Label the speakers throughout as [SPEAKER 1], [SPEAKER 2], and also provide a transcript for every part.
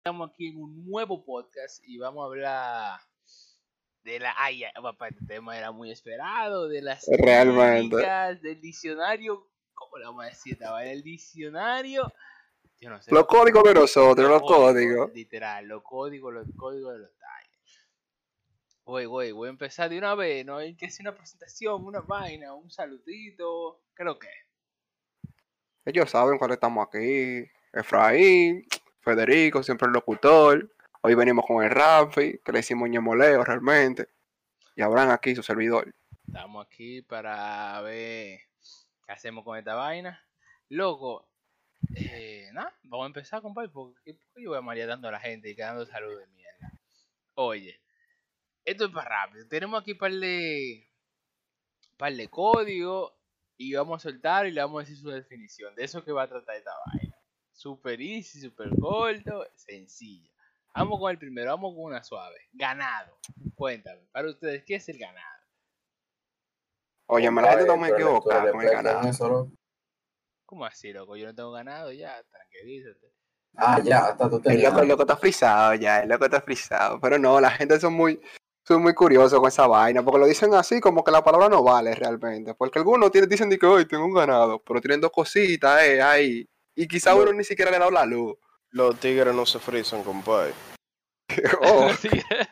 [SPEAKER 1] estamos aquí en un nuevo podcast y vamos a hablar de la. Ay, ya, papá, este tema era muy esperado, de las.
[SPEAKER 2] Realmente.
[SPEAKER 1] Del diccionario. ¿Cómo le vamos a decir? esta El diccionario. Yo no sé.
[SPEAKER 2] Los códigos de nosotros, los códigos.
[SPEAKER 1] Literal, los códigos, los códigos de los talles. Voy, voy, voy a empezar de una vez, ¿no? Hay que hacer una presentación, una vaina, un saludito. Creo que.
[SPEAKER 2] Ellos saben cuándo estamos aquí. Efraín, Federico, siempre el locutor. Hoy venimos con el Rafi, que le hicimos ñemoleo realmente. Y Abraham aquí, su servidor.
[SPEAKER 1] Estamos aquí para ver qué hacemos con esta vaina. Loco, eh, nada, vamos a empezar, compadre, porque, porque yo voy a marear dando a la gente y quedando salud de mierda. Oye, esto es para rápido. Tenemos aquí par de, par de código y vamos a soltar y le vamos a decir su definición. De eso que va a tratar esta vaina. Super easy, super corto, sencilla. Vamos con el primero, vamos con una suave. Ganado. Cuéntame, para ustedes, ¿qué es el ganado?
[SPEAKER 2] Oye, me la gente no me equivoca con el ganado.
[SPEAKER 1] ¿Cómo así, loco? Yo no tengo ganado ya, tranquilízate.
[SPEAKER 3] Ah, ya, hasta tú
[SPEAKER 2] El
[SPEAKER 3] tenías.
[SPEAKER 2] loco, el loco está frisado ya, el loco está frisado. Pero no, la gente son muy, son muy curiosos con esa vaina, porque lo dicen así como que la palabra no vale realmente. Porque algunos tienen, dicen que hoy tengo un ganado, pero tienen dos cositas eh, ahí. Y quizá
[SPEAKER 4] No.
[SPEAKER 2] uno ni siquiera le ha dado la luz.
[SPEAKER 4] Los tigres no se frisan, compadre.
[SPEAKER 2] Oh.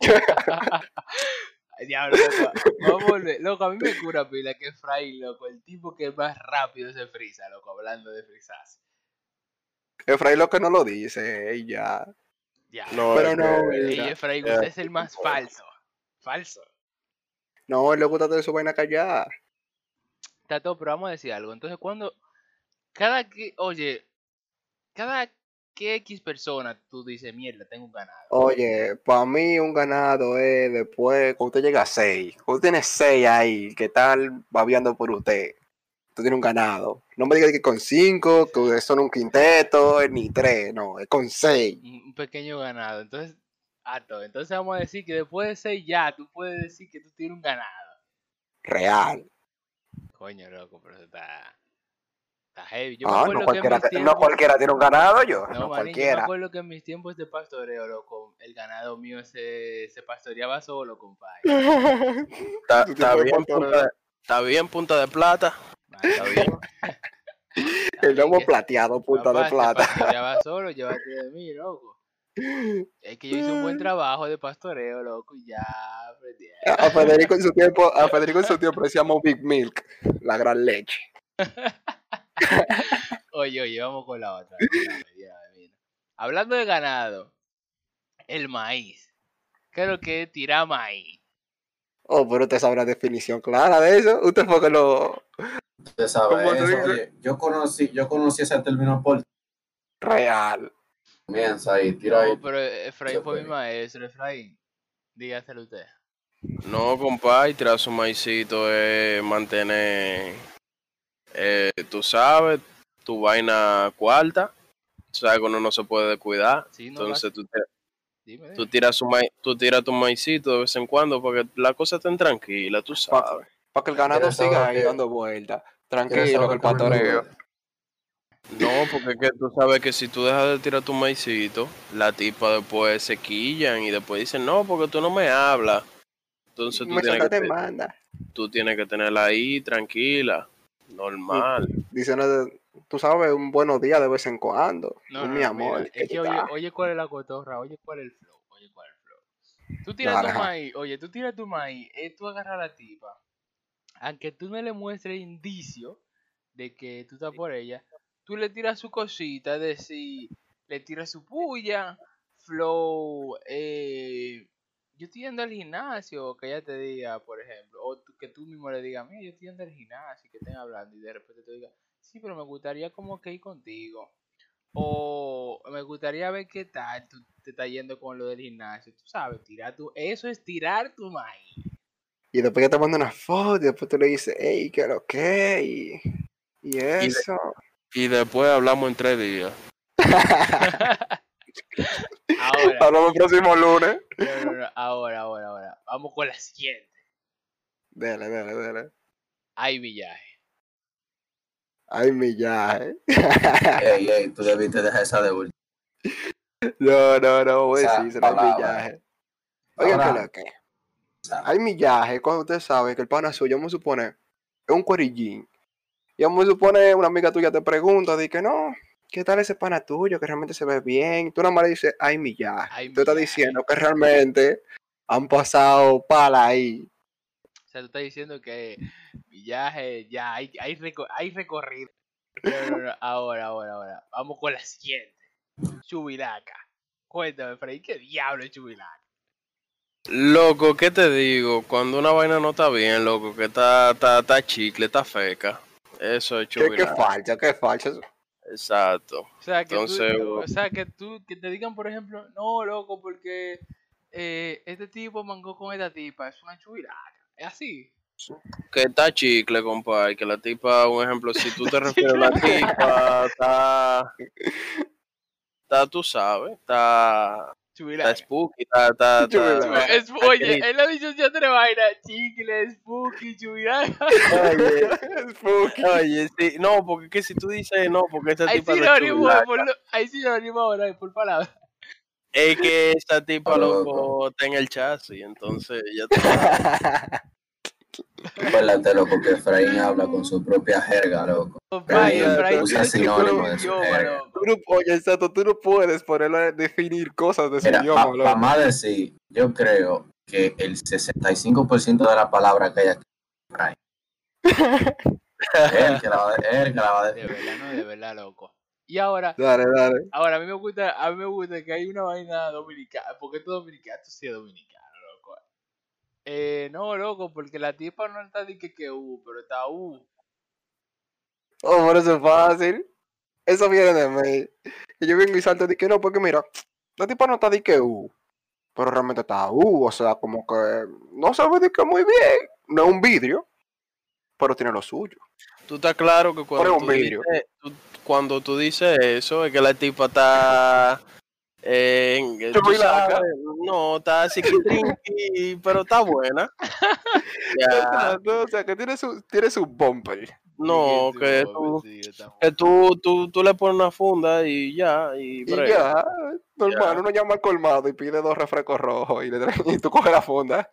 [SPEAKER 1] Diablo, loco. Vamos a volver. Loco, a mí me cura pila que Fray, loco, el tipo que más rápido se frisa, loco, hablando de frisarse.
[SPEAKER 2] Efraín lo que no lo dice, eh, ya.
[SPEAKER 1] Ya.
[SPEAKER 4] No,
[SPEAKER 2] Pero
[SPEAKER 4] es
[SPEAKER 2] no.
[SPEAKER 1] Ey, Efraín,
[SPEAKER 4] ya.
[SPEAKER 1] usted es el más falso. Falso.
[SPEAKER 2] No, él le gusta tener su vaina callada.
[SPEAKER 1] Está todo, pero vamos a decir algo. Entonces, cuando. Cada que. Oye. Cada que X persona tú dices, mierda, tengo un ganado.
[SPEAKER 2] Oye, para mí un ganado es después, cuando usted llega a 6, cuando usted tiene 6 ahí, que tal babeando por usted, usted tiene un ganado. No me diga que con 5, que son un quinteto, ni 3, no, es con 6.
[SPEAKER 1] Un pequeño ganado. Entonces, alto. Entonces, vamos a decir que después de ser ya, tú puedes decir que tú tienes un ganado.
[SPEAKER 2] Real.
[SPEAKER 1] Coño, loco, pero está. Heavy. Yo me
[SPEAKER 2] Ah,
[SPEAKER 1] acuerdo
[SPEAKER 2] no
[SPEAKER 1] que
[SPEAKER 2] cualquiera,
[SPEAKER 1] mis
[SPEAKER 2] te- no
[SPEAKER 1] tiempos-
[SPEAKER 2] cualquiera tiene un ganado yo,
[SPEAKER 1] No,
[SPEAKER 2] no,
[SPEAKER 1] manín, yo me
[SPEAKER 2] cualquiera.
[SPEAKER 1] acuerdo que en mis tiempos de pastoreo, loco, el ganado mío se, se pastoreaba solo, compadre.
[SPEAKER 4] Está, está bien punta de, está bien punta de plata.
[SPEAKER 1] Mano,
[SPEAKER 4] Está bien.
[SPEAKER 2] El lomo
[SPEAKER 1] que-
[SPEAKER 2] plateado, punta
[SPEAKER 1] papá,
[SPEAKER 2] de
[SPEAKER 1] se
[SPEAKER 2] plata.
[SPEAKER 1] pastoreaba solo, llévate de mí, loco. Es que yo hice un buen trabajo de pastoreo, loco, y ya aprendí.
[SPEAKER 2] A Federico en su tiempo, a Federico en su tiempo le decíamos Big Milk, la gran leche.
[SPEAKER 1] Oye, oye, vamos con la otra. Mira. Hablando de ganado, el maíz. ¿Qué es lo que es tirar maíz?
[SPEAKER 2] Oh, pero usted sabe la definición clara de eso. Usted fue que lo
[SPEAKER 3] Usted sabe
[SPEAKER 2] ¿Cómo se
[SPEAKER 3] eso. Oye, yo conocí, yo conocí ese término por
[SPEAKER 2] real.
[SPEAKER 3] comienza ahí, tira ahí.
[SPEAKER 1] No, pero Efraín fue mi maestro, Efraín. Dígaselo usted.
[SPEAKER 4] No, compadre, tirar su maicito es mantener, eh, tú sabes, tu vaina cuarta. Tú sabes que uno no se puede descuidar.
[SPEAKER 1] Sí, no,
[SPEAKER 4] Entonces tú, te-
[SPEAKER 1] Dime,
[SPEAKER 4] tú tiras su mai- tú tiras tu maicito de vez en cuando para que la cosa esté tranquila, tú sabes.
[SPEAKER 2] Para que el ganado
[SPEAKER 3] ¿Quieres
[SPEAKER 2] siga ahí dando vueltas.
[SPEAKER 3] ¿Quieres
[SPEAKER 2] Tranquilo, que el pastoreo.
[SPEAKER 4] No, porque es que tú sabes que si tú dejas de tirar tu maicito, la tipa después se quillan y después dicen, no, porque tú no me hablas. Entonces tú
[SPEAKER 2] Me
[SPEAKER 4] tienes, que, te- tú tienes que tenerla ahí tranquila, normal.
[SPEAKER 2] Diciendo, tú sabes, un buenos días de vez en cuando.
[SPEAKER 1] No,
[SPEAKER 2] un
[SPEAKER 1] no,
[SPEAKER 2] mi amor.
[SPEAKER 1] mira,
[SPEAKER 2] ¿qué
[SPEAKER 1] es que oye, oye cuál es la cotorra, oye cuál es el flow, oye cuál es el flow. Tú tiras tu maíz, oye, tú tiras tu maíz, eh, tú agarras a la tipa, aunque tú no le muestres indicio de que tú estás por ella, tú le tiras su cosita, es decir, le tiras su puya, flow, eh, yo estoy yendo al gimnasio, que ella te diga, por ejemplo, o tú- que tú mismo le digas, mira, yo estoy yendo al gimnasio, y que estén hablando, y de repente te diga, sí, pero me gustaría como que ir contigo. O me gustaría ver qué tal tú te estás yendo con lo del gimnasio. Tú sabes, tirar tu. Eso es tirar tu maíz.
[SPEAKER 2] Y después que te manda una foto, y después tú le dices, hey, ¿qué lo que? Y, y
[SPEAKER 4] de-
[SPEAKER 2] eso.
[SPEAKER 4] Y después hablamos en tres días.
[SPEAKER 1] Ahora,
[SPEAKER 2] Hablamos el próximo lunes.
[SPEAKER 1] no, no, no, ahora, ahora, ahora. Vamos con la siguiente.
[SPEAKER 2] Dele, dele, dele.
[SPEAKER 1] Hay villaje.
[SPEAKER 2] Ay, millaje.
[SPEAKER 3] Ey, ey, tú debiste dejar esa de última.
[SPEAKER 2] No, no, no, voy a decir, será
[SPEAKER 3] palabra.
[SPEAKER 2] millaje. Oigan,
[SPEAKER 3] Ahora-
[SPEAKER 2] ¿qué es lo que? Hay millaje cuando usted sabe que el pana suyo, vamos a suponer, es un cuerillín. Y vamos a suponer, una amiga tuya te pregunta, di que no, ¿qué tal ese pana tuyo que realmente se ve bien? Tú nada más le dices, hay millaje.
[SPEAKER 1] Hay
[SPEAKER 2] Tú estás diciendo que realmente han pasado pala ahí.
[SPEAKER 1] O sea, tú estás diciendo que viaje, ya hay, hay, hay recorrido. No, no, no, Ahora, ahora, ahora. Vamos con la siguiente. Chubilaca. Cuéntame, Freddy, ¿qué diablo es Chubilaca?
[SPEAKER 4] Loco, ¿qué te digo? Cuando una vaina no está bien, loco, que está, está, está chicle, está feca. Eso es
[SPEAKER 2] ¿Qué, qué
[SPEAKER 4] chubilaca.
[SPEAKER 2] falta? ¿Qué falta?
[SPEAKER 4] Exacto.
[SPEAKER 1] O sea, que
[SPEAKER 4] Entonces,
[SPEAKER 1] tú, o sea, que tú, que te digan, por ejemplo, no, loco, porque eh, este tipo mangó con esta tipa, es una chubilaca. Es así.
[SPEAKER 4] Que está chicle, compadre. Que la tipa, un ejemplo, si tú te refieres a la tipa, está. Está, tú sabes, está.
[SPEAKER 1] Chubilaca.
[SPEAKER 4] Está spooky, está. está, está-.
[SPEAKER 1] Es- oye, ha dicho ya tres vainas, chicle, spooky, chubilaca.
[SPEAKER 4] Oye,
[SPEAKER 2] Spooky.
[SPEAKER 4] oye, sí, no, porque es que si tú dices no, porque esta
[SPEAKER 1] Hay
[SPEAKER 4] tipa no es
[SPEAKER 1] sinónimo,
[SPEAKER 4] chubilaca,
[SPEAKER 1] por lo- hay sinónimo ahora, por palabra.
[SPEAKER 4] es que esta tipa, loco,
[SPEAKER 3] loco.
[SPEAKER 4] está en el chasis, entonces ya te
[SPEAKER 3] Acuérdate, loco, que Efraín habla con su propia jerga, loco. Efraín usa de su jerga.
[SPEAKER 2] Tú no- oye, exacto, tú no puedes ponerlo a definir cosas de su
[SPEAKER 3] Mira,
[SPEAKER 2] idioma,
[SPEAKER 3] para más decir, yo creo que el 65% de la palabra que hay aquí es Efraín. él que la va, él que la va a
[SPEAKER 1] De
[SPEAKER 3] decir.
[SPEAKER 1] verdad, no, de verdad, loco. Y ahora,
[SPEAKER 2] Dale, dale.
[SPEAKER 1] ahora a mí me gusta, a mí me gusta que hay una vaina dominicana, porque esto es dominicano, esto sí es dominicano. Eh, no, loco, porque la tipa no está de que que U, pero está U.
[SPEAKER 2] Oh, por eso es fácil. Eso viene de mí. Y yo vengo y salto de que no, porque mira, la tipa no está de que U. Pero realmente está U, o sea, como que no sabe de que muy bien. No es un vidrio, pero tiene lo suyo.
[SPEAKER 4] Tú estás claro que cuando dices, tú- cuando tú dices eso, es que la tipa está. Eh, sabes, no, está psiquitrinqui, pero está buena. Ya,
[SPEAKER 2] Exacto, O sea, que tiene su, tiene su bumper.
[SPEAKER 4] no,
[SPEAKER 1] Sí,
[SPEAKER 4] que tú,
[SPEAKER 1] sí,
[SPEAKER 4] que tú, tú, tú le pones una funda y ya, y,
[SPEAKER 2] ya, normal, uno llama al colmado y pide dos refrescos rojos y, le traen- y tú coges la funda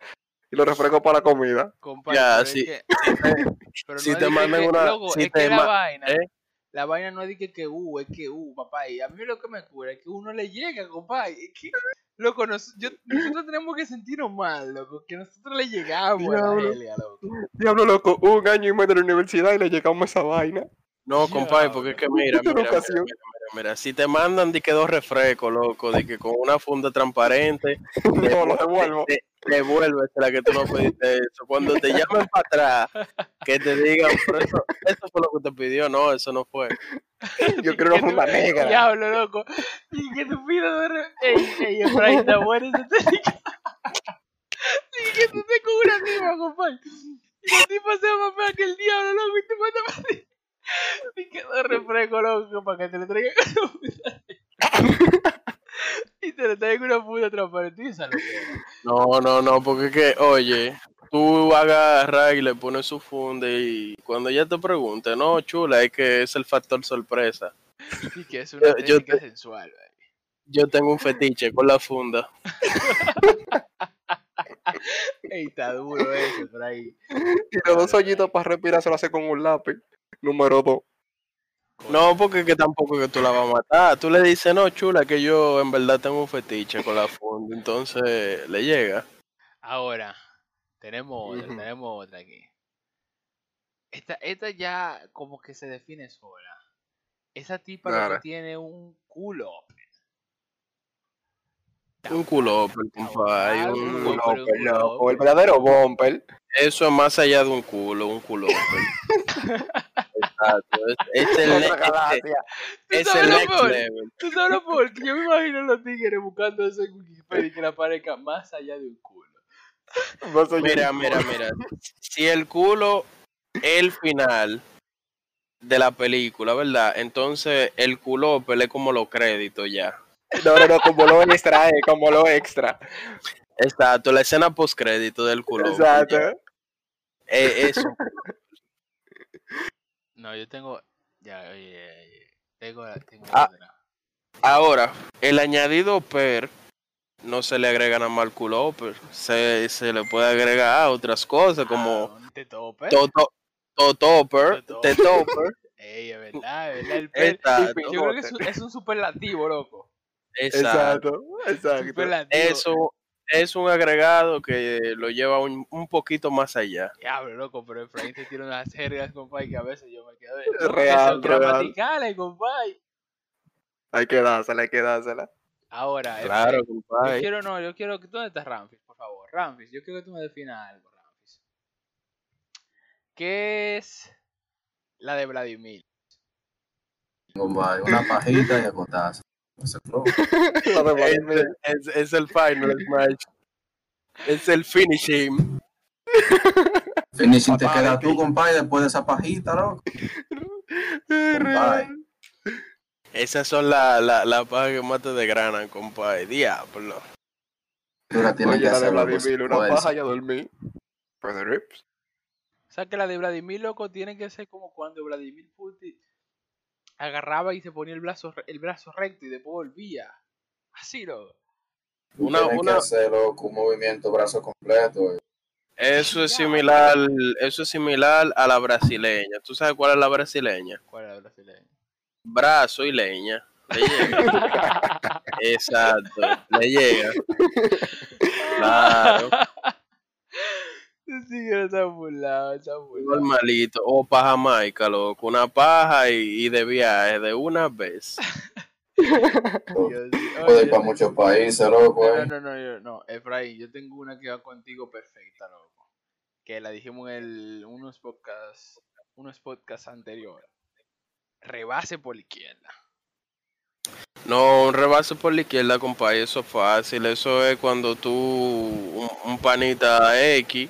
[SPEAKER 2] y los refrescos para la comida.
[SPEAKER 1] Compadre,
[SPEAKER 4] Ya,
[SPEAKER 1] pero es
[SPEAKER 4] sí.
[SPEAKER 1] que- pero
[SPEAKER 4] si
[SPEAKER 1] no
[SPEAKER 4] te mandan una- si
[SPEAKER 1] es
[SPEAKER 4] te
[SPEAKER 1] que la
[SPEAKER 4] ma-
[SPEAKER 1] vaina,
[SPEAKER 4] ¿eh?
[SPEAKER 1] La vaina no es de que, U, es que U, papá. Y a mí lo que me cura es que uno le llega, compadre. Es que, loco, nos- yo- nosotros tenemos que sentirnos mal, loco, que nosotros le llegamos a la
[SPEAKER 2] Diablo.
[SPEAKER 1] Helia, loco.
[SPEAKER 2] Diablo loco, un año y medio de la universidad y le llegamos a esa vaina.
[SPEAKER 4] No, compadre, porque es que mira, mira, mira, mira, si te mandan de que dos refrescos, loco, de que con una funda transparente,
[SPEAKER 2] No, lo devuelvo.
[SPEAKER 4] de- devuelves la que tú no pediste eso. Cuando te llamen para atrás, que te digan, pero eso, eso fue lo que te pidió, no, eso no fue.
[SPEAKER 2] Yo quiero una funda negra.
[SPEAKER 1] Diablo, loco. Y que tú pidas de re- Ey, ey, Efraín, está bueno ese. Y que tú te con una compadre. Y la tipa se va fea que el diablo, loco, y te manda para ti. Y que dos refrescos, loco, para que te le traigan una funda. Y te le traigan una funda transparente. Y esa locura.
[SPEAKER 4] No, no, no, porque es que, oye, tú agarras y le pones su funda y cuando ella te pregunte, no, chula, es que es el factor sorpresa.
[SPEAKER 1] Y que es una
[SPEAKER 4] Yo- yo
[SPEAKER 1] técnica
[SPEAKER 4] te-
[SPEAKER 1] sensual, güey.
[SPEAKER 4] Yo tengo un fetiche con la funda.
[SPEAKER 1] Ey, está duro eso, Efraín.
[SPEAKER 2] Y los dos hoyitos para respirar se lo hace con un lápiz. Número dos.
[SPEAKER 4] No, porque que tampoco que tú la vas a matar. Tú le dices, no, chula, que yo en verdad tengo un fetiche con la funda. Entonces le llega.
[SPEAKER 1] Ahora, tenemos otra, tenemos otra aquí. Esta, esta ya como que se define sola. Esa tipa que tiene un culo.
[SPEAKER 4] Un culo, compadre.
[SPEAKER 1] Ah,
[SPEAKER 4] un-
[SPEAKER 1] un
[SPEAKER 2] loco.
[SPEAKER 1] bumper.
[SPEAKER 2] El verdadero bumper.
[SPEAKER 4] Eso es más allá de un culo, un culo. Exacto. Es, es el, es,
[SPEAKER 2] galaxia.
[SPEAKER 1] ¿Tú
[SPEAKER 4] es
[SPEAKER 1] sabes
[SPEAKER 4] el next level.
[SPEAKER 1] Tú sabes lo peor, que yo me imagino a los tigres buscando eso en Wikipedia y que le aparezca más allá de un culo.
[SPEAKER 4] Mira, mira, mira. Si el culo es el final de la película, ¿verdad? Entonces el culo es como los créditos ya.
[SPEAKER 2] No, no, no, como lo extra, eh, como lo extra.
[SPEAKER 4] Exacto, la escena post crédito del culo.
[SPEAKER 2] Exacto.
[SPEAKER 4] Eh, eso.
[SPEAKER 1] No, yo tengo. Ya, oye, oye, tengo, tengo
[SPEAKER 2] Ah.
[SPEAKER 1] otra.
[SPEAKER 4] Ahora, el añadido per no se le agrega nada más al culoper. Se, se le puede agregar a otras cosas como
[SPEAKER 1] Ah, tetope.
[SPEAKER 4] toto, tetoper.
[SPEAKER 1] Ey, es verdad, es verdad. El per-. Yo creo que es un, es un superlativo, loco.
[SPEAKER 4] Exacto.
[SPEAKER 2] exacto.
[SPEAKER 4] Eso es un agregado que lo lleva un, un poquito más allá.
[SPEAKER 1] Diablo, loco, pero Efraín te tira unas jergas, compadre, que a veces yo me quedo.
[SPEAKER 2] Es real, real.
[SPEAKER 1] gramaticales, compadre.
[SPEAKER 2] Hay que dársela, hay que dársela.
[SPEAKER 1] Ahora,
[SPEAKER 4] Claro,
[SPEAKER 1] Efraín, yo quiero, no, yo quiero. ¿Dónde está Ramfis, por favor? Ramfis, yo quiero que tú me definas algo, Ramfis. ¿Qué es la de Vladimir?
[SPEAKER 3] Compadre, una pajita y acostarse.
[SPEAKER 2] La de
[SPEAKER 4] Es,
[SPEAKER 2] Vladimir.
[SPEAKER 4] es- es el final smash. Es el finishing.
[SPEAKER 3] Finishing te queda tú, compadre, después de esa pajita, loco.
[SPEAKER 4] Esas son las la, la pajas que más te desgranan, compadre. Diablo.
[SPEAKER 3] La tienes
[SPEAKER 2] Oye,
[SPEAKER 3] que
[SPEAKER 2] la de
[SPEAKER 3] hacer, loco,
[SPEAKER 2] Vladimir,
[SPEAKER 3] sin
[SPEAKER 2] una paja y a dormir. Pues de rips.
[SPEAKER 1] O sea, que la de Vladimir, loco, tiene que ser como cuando Vladimir Putin agarraba y se ponía el brazo, el brazo recto y después volvía. Así, loco.
[SPEAKER 4] Una-
[SPEAKER 3] tienes
[SPEAKER 4] una-
[SPEAKER 3] que un movimiento brazo completo. eh.
[SPEAKER 4] Eso es similar, eso es similar a la brasileña. ¿Tú sabes cuál es la brasileña?
[SPEAKER 1] ¿Cuál era la brasileña?
[SPEAKER 4] Brazo y leña. Le llega. Exacto, le llega. Claro,
[SPEAKER 1] Sí, está burlado, está burlado.
[SPEAKER 4] normalito. O paja jamaica, loco. Una paja y, y de viaje de una vez.
[SPEAKER 1] Dios.
[SPEAKER 3] Puede para muchos países, loco.
[SPEAKER 1] No,
[SPEAKER 3] eh.
[SPEAKER 1] no, no, yo- no, Efraín, yo tengo una que va contigo perfecta, loco. Que la dijimos en el, unos podcasts, unos podcasts anteriores. Rebase por la izquierda.
[SPEAKER 4] No, un rebase por la izquierda, compadre, eso es fácil. Eso es cuando tú, un, un panita X,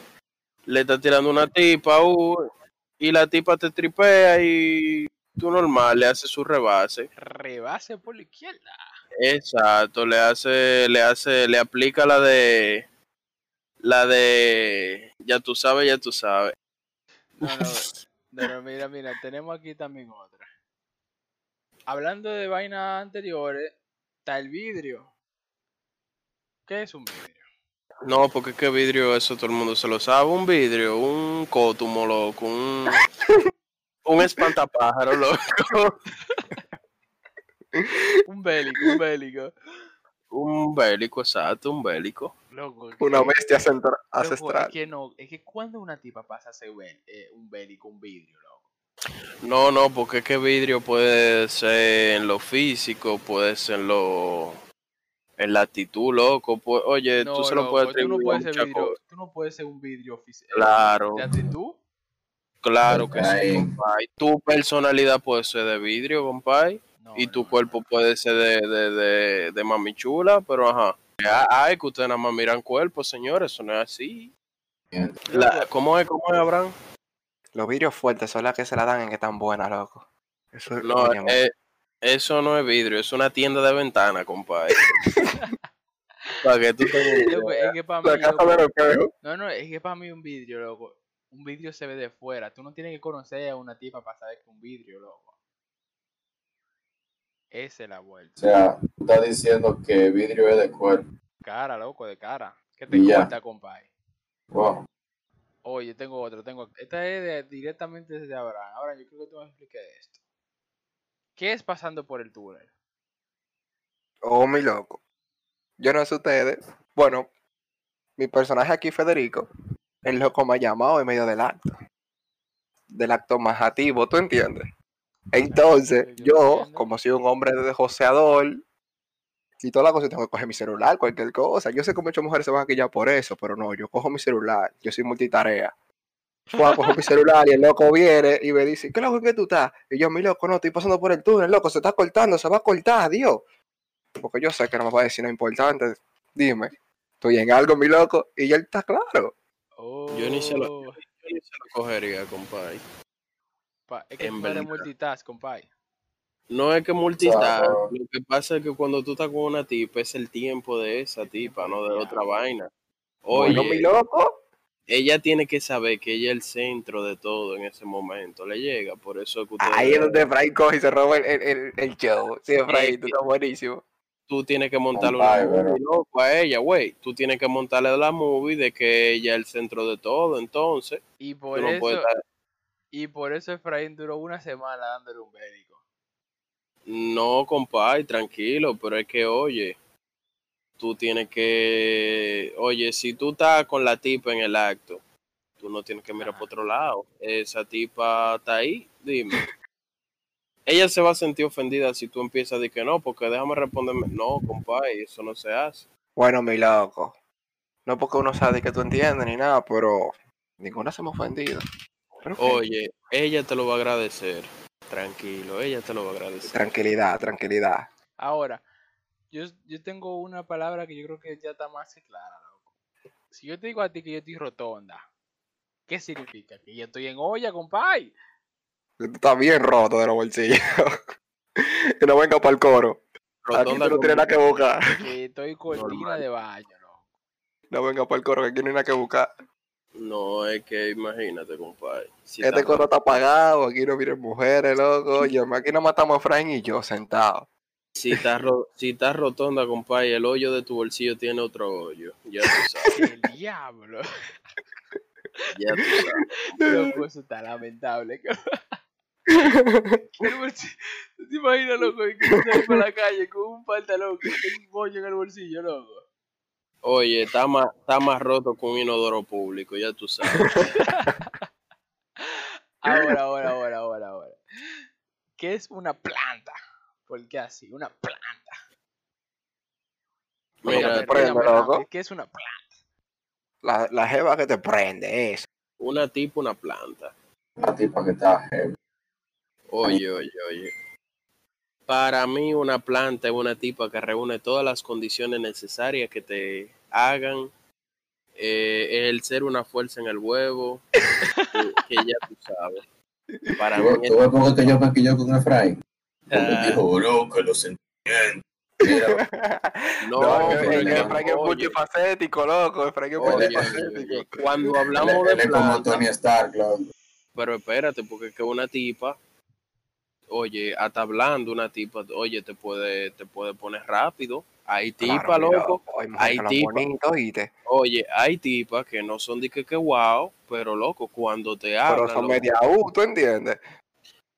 [SPEAKER 4] le estás tirando una tipa uh, y la tipa te tripea y tú normal le haces su rebase.
[SPEAKER 1] Rebase por la izquierda.
[SPEAKER 4] Exacto, le hace, le hace, le aplica la de, la de, ya tú sabes, ya tú sabes.
[SPEAKER 1] No, no, no, mira, mira, tenemos aquí también otra. Hablando de vainas anteriores, está el vidrio. ¿Qué es un vidrio?
[SPEAKER 4] No, porque es que vidrio, eso todo el mundo se lo sabe. Un vidrio, un cótumo, loco, un, un espantapájaro, loco.
[SPEAKER 1] Un bélico, un bélico.
[SPEAKER 4] Un bélico, exacto, un bélico.
[SPEAKER 1] Loco,
[SPEAKER 2] Una
[SPEAKER 1] que-
[SPEAKER 2] bestia
[SPEAKER 1] loco, Es
[SPEAKER 2] ancestral.
[SPEAKER 1] que no, es que cuando una tipa pasa a ser eh, un bélico, un vidrio, loco.
[SPEAKER 4] No, no, porque es que vidrio puede ser en lo físico, puede ser en lo... En la actitud, loco. pu- oye,
[SPEAKER 1] No,
[SPEAKER 4] tú se lo puedes
[SPEAKER 1] tú no
[SPEAKER 4] atribuir
[SPEAKER 1] puedes ser vidrio, tú no puedes ser un vidrio físico.
[SPEAKER 4] Claro.
[SPEAKER 1] ¿De actitud?
[SPEAKER 4] Claro que sí,
[SPEAKER 3] Ay.
[SPEAKER 4] compadre. Tu personalidad puede ser de vidrio, compadre.
[SPEAKER 1] No,
[SPEAKER 4] y tu
[SPEAKER 1] no,
[SPEAKER 4] cuerpo puede ser de, de, de, de mami chula, pero ajá. Ah, Ay, que ustedes nada más miran cuerpo, señores, eso no es así. La- ¿Cómo es, cómo es, Abraham?
[SPEAKER 2] Los vidrios fuertes son las que se la dan en que están buenas, loco. Eso es
[SPEAKER 4] No, eh, eso no es vidrio, es una tienda de ventana, compadre. Para que tú
[SPEAKER 1] Loco, es que para mí, loco, no, no, es que para mí un vidrio, loco, un vidrio se ve de fuera. Tú no tienes que conocer a una tipa para saber que un vidrio, loco. Esa es la
[SPEAKER 3] O
[SPEAKER 1] vuelta.
[SPEAKER 3] sea, tú estás diciendo que vidrio es de cuerpo.
[SPEAKER 1] Cara, loco, de cara. ¿Qué te
[SPEAKER 3] Y ya.
[SPEAKER 1] corta, compadre?
[SPEAKER 3] Wow.
[SPEAKER 1] Oye, tengo otro, tengo. Esta es de- directamente desde Abraham. Ahora yo creo que tú me expliques esto. ¿Qué es pasando por el túnel?
[SPEAKER 2] Oh, mi loco. Yo no sé ustedes. Bueno, mi personaje aquí, Federico, el loco me ha llamado en medio del acto. Del acto más activo, ¿tú entiendes? Entonces,
[SPEAKER 1] yo
[SPEAKER 2] como soy un hombre de joseador, y toda la cosa, tengo que coger mi celular, cualquier cosa. Yo sé que muchas mujeres se van a quillar por eso, pero no, yo cojo mi celular, yo soy multitarea. Fua, cojo mi celular y el loco viene y me dice, ¿qué loco qué tú estás? Y yo, mi loco, no, estoy pasando por el túnel, loco, se está cortando, se va a cortar, Dios. Porque yo sé que no me va a decir nada importante. Dime, estoy en algo, mi loco, y ya él está claro.
[SPEAKER 4] Yo ni se lo-
[SPEAKER 1] Oh,
[SPEAKER 4] Yo ni se lo cogería, compadre.
[SPEAKER 1] pa- es que
[SPEAKER 4] en verdad.
[SPEAKER 1] multitask, compadre.
[SPEAKER 4] No es que multitask,
[SPEAKER 3] Claro.
[SPEAKER 4] lo que pasa es que cuando tú estás con una tipa es el tiempo de esa tipa, no de otra vaina.
[SPEAKER 2] Bueno, mi
[SPEAKER 4] Oye,
[SPEAKER 2] loco,
[SPEAKER 4] ella tiene que saber que ella es el centro de todo en ese momento. Le llega, por eso es que ustedes-
[SPEAKER 2] Ahí es donde Efraín coge y se roba el, el, el- el show. Sí, Efraín, tú estás buenísimo.
[SPEAKER 4] tú tienes que montarle una movie, loco, a ella, güey. Tú tienes que montarle la movie de que ella es el centro de todo, entonces.
[SPEAKER 1] Y por
[SPEAKER 4] no
[SPEAKER 1] eso, y por eso Efraín duró una semana dándole un médico.
[SPEAKER 4] No, compadre, tranquilo, pero es que, oye, tú tienes que, oye, si tú estás con la tipa en el acto, tú no tienes que mirar
[SPEAKER 1] Ajá.
[SPEAKER 4] por otro lado. Esa tipa está ahí, dime. Ella se va a sentir ofendida si tú empiezas a decir que no, porque déjame responderme. No, compadre, eso no se hace.
[SPEAKER 2] Bueno, mi loco. No porque uno sabe que tú entiendes ni nada, pero ninguna se me ha ofendido. Pero.
[SPEAKER 4] Oye, ella te lo va a agradecer. Tranquilo, ella te lo va a agradecer.
[SPEAKER 2] Tranquilidad, tranquilidad.
[SPEAKER 1] Ahora, yo, yo tengo una palabra que yo creo que ya está más clara, loco. Si yo te digo a ti que yo estoy rotonda, ¿qué significa? Que yo estoy en olla, compay.
[SPEAKER 2] Tú estás bien roto de los bolsillos. que no venga para el coro. Aquí
[SPEAKER 4] Rotonda
[SPEAKER 2] tú no tienes nada que buscar.
[SPEAKER 1] Que estoy cortina
[SPEAKER 4] Normal.
[SPEAKER 1] de baño, loco.
[SPEAKER 2] No venga para el coro, que aquí no hay nada que buscar.
[SPEAKER 4] No, es que imagínate, compadre. Si
[SPEAKER 2] Este
[SPEAKER 4] está-
[SPEAKER 2] coro está apagado, aquí no vienen mujeres, loco. Oye, aquí no matamos a Efraín y yo sentados.
[SPEAKER 4] Si estás ro- si estás rotonda, compadre, el hoyo de tu bolsillo tiene otro hoyo. Ya tú sabes,
[SPEAKER 1] El diablo.
[SPEAKER 4] ya tú sabes.
[SPEAKER 1] Loco, eso está lamentable. ¿Tú te imaginas, loco, que sales por la calle con un pantalón que tiene un bollo en el bolsillo, loco?
[SPEAKER 4] Oye, está más, está más roto que un inodoro público, ya tú sabes.
[SPEAKER 1] Ahora, ahora, ahora, ahora, ahora. ¿Qué es una planta? ¿Por qué así? Una planta.
[SPEAKER 4] Mira,
[SPEAKER 2] te
[SPEAKER 1] Dígame,
[SPEAKER 2] prende,
[SPEAKER 1] dígame,
[SPEAKER 2] loco.
[SPEAKER 1] ¿Qué es una planta?
[SPEAKER 2] La, la jeva que te prende, eso.
[SPEAKER 4] una tipo, una planta.
[SPEAKER 3] Una tipa que está heavy.
[SPEAKER 4] Oye, oye, oye. Para mí una planta es una tipa que reúne todas las condiciones necesarias que te hagan eh, el ser una fuerza en el huevo, que, que ya tú sabes. Para mí
[SPEAKER 3] ¿Tú tú ves por qué que yo me quillo con Efraín?
[SPEAKER 4] Ah.
[SPEAKER 3] dijo, loco, los sentimientos.
[SPEAKER 4] No,
[SPEAKER 2] No,
[SPEAKER 4] pero oye,
[SPEAKER 2] Efraín es
[SPEAKER 4] oye,
[SPEAKER 2] multifacético, loco. Efraín es
[SPEAKER 3] Oye,
[SPEAKER 2] multifacético.
[SPEAKER 4] cuando hablamos de
[SPEAKER 3] como Tony Stark,
[SPEAKER 4] pero espérate, porque es que una tipa, oye, hasta hablando una tipa, oye, te puede, te puede poner rápido. Hay tipa,
[SPEAKER 2] Claro,
[SPEAKER 4] loco.
[SPEAKER 2] Hay mujeres
[SPEAKER 4] hay tipa.
[SPEAKER 2] bonito, ¿oíste?
[SPEAKER 4] Oye, hay tipas que no son de que, que wow, pero loco, cuando te
[SPEAKER 2] Pero
[SPEAKER 4] hablan,
[SPEAKER 2] son
[SPEAKER 4] loco,
[SPEAKER 2] media U, ¿tú entiendes?